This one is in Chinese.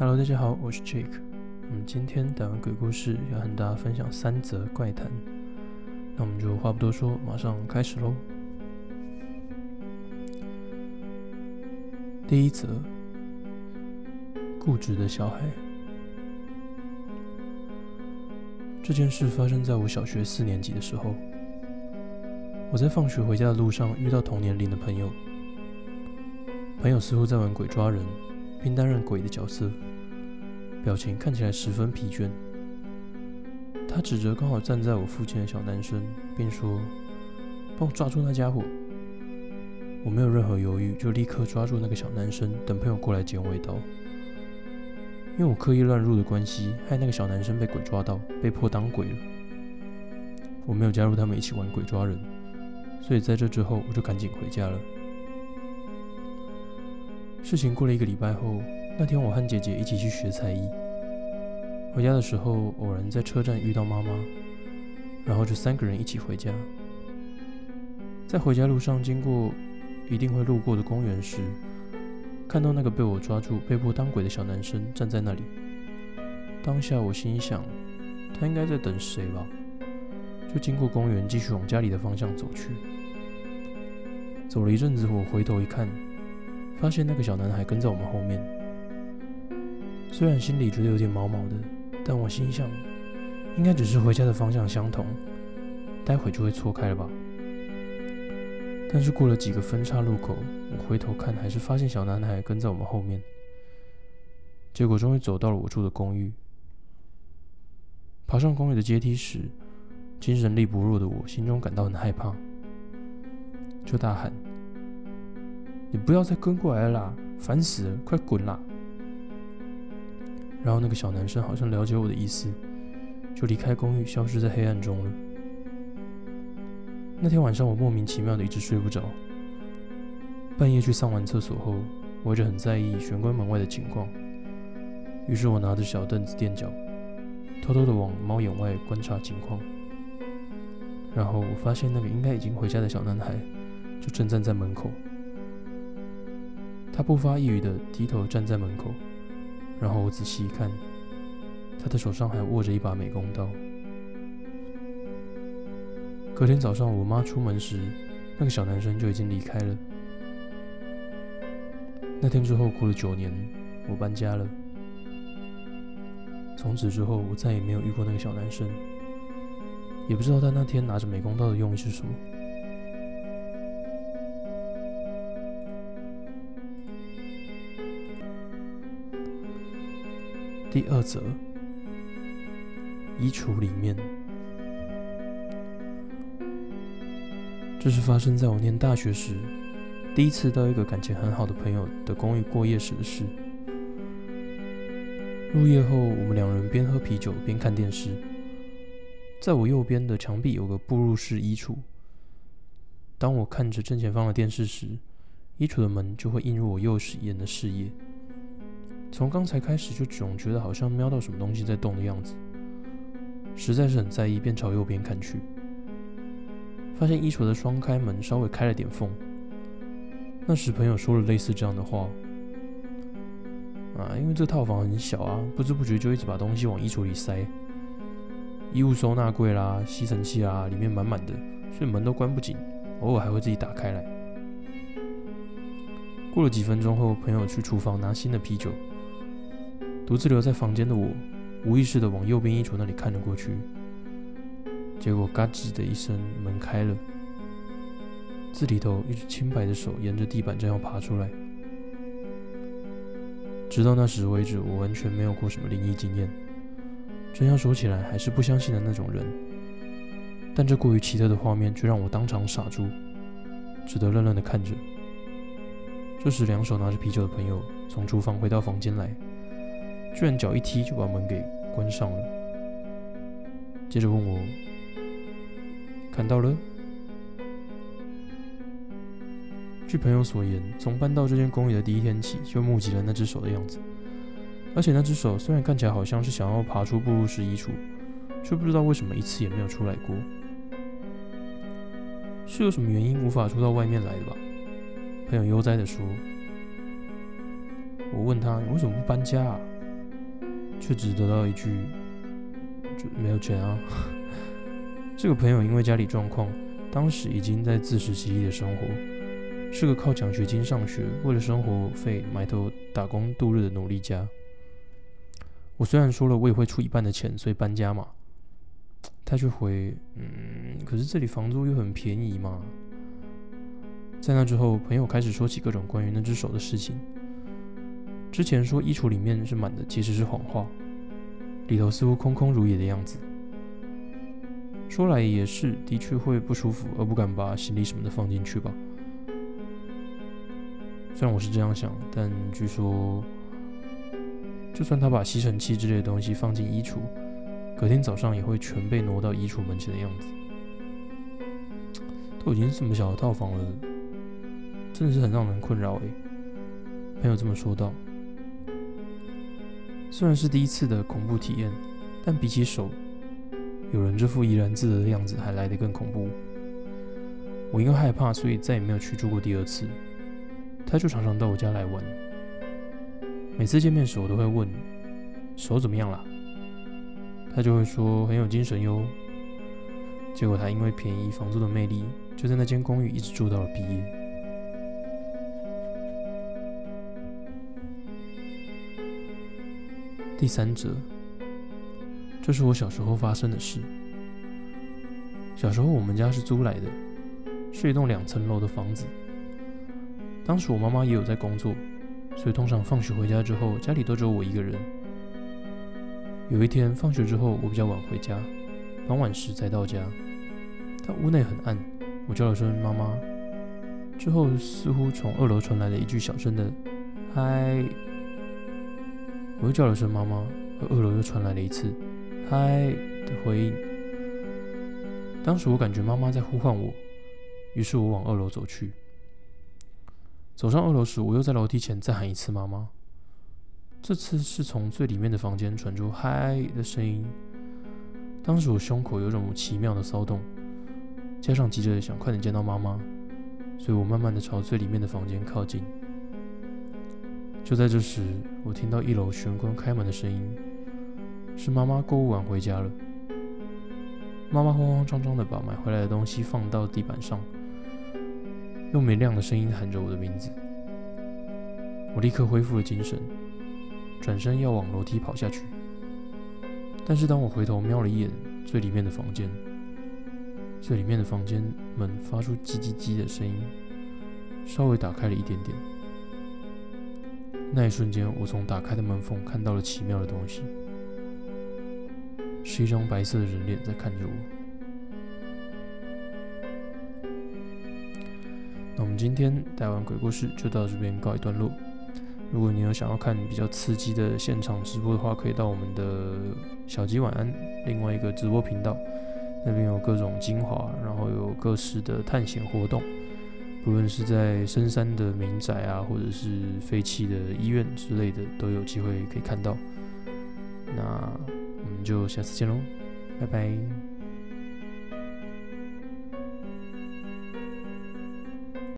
Hello，大家好，我是 Jake。我们今天打完鬼故事，要和大家分享三则怪谈。那我们就话不多说，马上开始喽。第一则，固执的小孩。这件事发生在我小学四年级的时候。我在放学回家的路上遇到同年龄的朋友，朋友似乎在玩鬼抓人，并担任鬼的角色，表情看起来十分疲倦。他指着刚好站在我附近的小男生，并说：“帮我抓住那家伙。”我没有任何犹豫，就立刻抓住那个小男生，等朋友过来捡尾刀。因为我刻意乱入的关系，害那个小男生被鬼抓到，被迫当鬼了。我没有加入他们一起玩鬼抓人。所以在这之后，我就赶紧回家了。事情过了一个礼拜后，那天我和姐姐一起去学才艺。回家的时候，偶然在车站遇到妈妈，然后就三个人一起回家。在回家路上经过一定会路过的公园时，看到那个被我抓住、被迫当鬼的小男生站在那里。当下我心想，他应该在等谁吧。就经过公园，继续往家里的方向走去。走了一阵子，我回头一看，发现那个小男孩跟在我们后面。虽然心里觉得有点毛毛的，但我心想，应该只是回家的方向相同，待会就会错开了吧。但是过了几个分岔路口，我回头看，还是发现小男孩跟在我们后面。结果终于走到了我住的公寓。爬上公寓的阶梯时，精神力不弱的我，心中感到很害怕，就大喊：“你不要再跟过来了啦，烦死了，快滚啦！”然后那个小男生好像了解我的意思，就离开公寓，消失在黑暗中了。那天晚上，我莫名其妙的一直睡不着。半夜去上完厕所后，我一直很在意玄关门外的情况，于是我拿着小凳子垫脚，偷偷的往猫眼外观察情况。然后我发现那个应该已经回家的小男孩，就正站在门口。他不发一语的低头站在门口，然后我仔细一看，他的手上还握着一把美工刀。隔天早上我妈出门时，那个小男生就已经离开了。那天之后过了九年，我搬家了。从此之后，我再也没有遇过那个小男生。也不知道他那天拿着美工刀的用意是什么。第二则，衣橱里面，这是发生在我念大学时，第一次到一个感情很好的朋友的公寓过夜时的事。入夜后，我们两人边喝啤酒边看电视。在我右边的墙壁有个步入式衣橱。当我看着正前方的电视时，衣橱的门就会映入我右眼的视野。从刚才开始就总觉得好像瞄到什么东西在动的样子，实在是很在意，便朝右边看去，发现衣橱的双开门稍微开了点缝。那时朋友说了类似这样的话：“啊，因为这套房很小啊，不知不觉就一直把东西往衣橱里塞。”衣物收纳柜啦、吸尘器啊，里面满满的，所以门都关不紧，偶尔还会自己打开来。过了几分钟后，朋友去厨房拿新的啤酒，独自留在房间的我，无意识的往右边衣橱那里看了过去，结果嘎吱的一声，门开了，字里头一只清白的手沿着地板正要爬出来。直到那时为止，我完全没有过什么灵异经验。真要说起来，还是不相信的那种人。但这过于奇特的画面却让我当场傻住，只得愣愣地看着。这时，两手拿着啤酒的朋友从厨房回到房间来，居然脚一踢就把门给关上了。接着问我：“看到了？”据朋友所言，从搬到这间公寓的第一天起，就目击了那只手的样子。而且那只手虽然看起来好像是想要爬出步入式衣橱，却不知道为什么一次也没有出来过。是有什么原因无法出到外面来的吧？朋友悠哉地说。我问他：“你为什么不搬家啊？”却只得到一句就没有钱啊。这个朋友因为家里状况，当时已经在自食其力的生活，是个靠奖学金上学，为了生活费埋头打工度日的努力家。我虽然说了我也会出一半的钱，所以搬家嘛，他却回嗯，可是这里房租又很便宜嘛。在那之后，朋友开始说起各种关于那只手的事情。之前说衣橱里面是满的，其实是谎话，里头似乎空空如也的样子。说来也是，的确会不舒服，而不敢把行李什么的放进去吧。虽然我是这样想，但据说，就算他把吸尘器之类的东西放进衣橱，隔天早上也会全被挪到衣橱门前的样子。都已经这么小的套房了。真的是很让人困扰诶。朋友这么说道。虽然是第一次的恐怖体验，但比起手，有人这副怡然自得的样子还来得更恐怖。我因为害怕，所以再也没有去住过第二次。他就常常到我家来玩。每次见面时，我都会问手怎么样了，他就会说很有精神哟。结果他因为便宜房租的魅力，就在那间公寓一直住到了毕业。第三者，这是我小时候发生的事。小时候我们家是租来的，是一栋两层楼的房子。当时我妈妈也有在工作，所以通常放学回家之后，家里都只有我一个人。有一天放学之后，我比较晚回家，傍晚时才到家。但屋内很暗，我叫了声妈妈，之后似乎从二楼传来了一句小声的“嗨”。我又叫了声“妈妈”，而二楼又传来了一次“嗨”的回应。当时我感觉妈妈在呼唤我，于是我往二楼走去。走上二楼时，我又在楼梯前再喊一次“妈妈”。这次是从最里面的房间传出“嗨”的声音。当时我胸口有种奇妙的骚动，加上急着想快点见到妈妈，所以我慢慢的朝最里面的房间靠近。就在这时，我听到一楼玄关开门的声音，是妈妈购物完回家了。妈妈慌慌张张的把买回来的东西放到地板上，用没亮的声音喊着我的名字。我立刻恢复了精神，转身要往楼梯跑下去。但是当我回头瞄了一眼最里面的房间，最里面的房间门发出叽叽叽的声音，稍微打开了一点点。那一瞬间，我从打开的门缝看到了奇妙的东西，是一张白色的人脸在看着我。那我们今天台湾鬼故事就到这边告一段落。如果你有想要看比较刺激的现场直播的话，可以到我们的小鸡晚安另外一个直播频道，那边有各种精华，然后有各式的探险活动。无论是在深山的民宅啊，或者是废弃的医院之类的，都有机会可以看到。那我们就下次见喽，拜拜。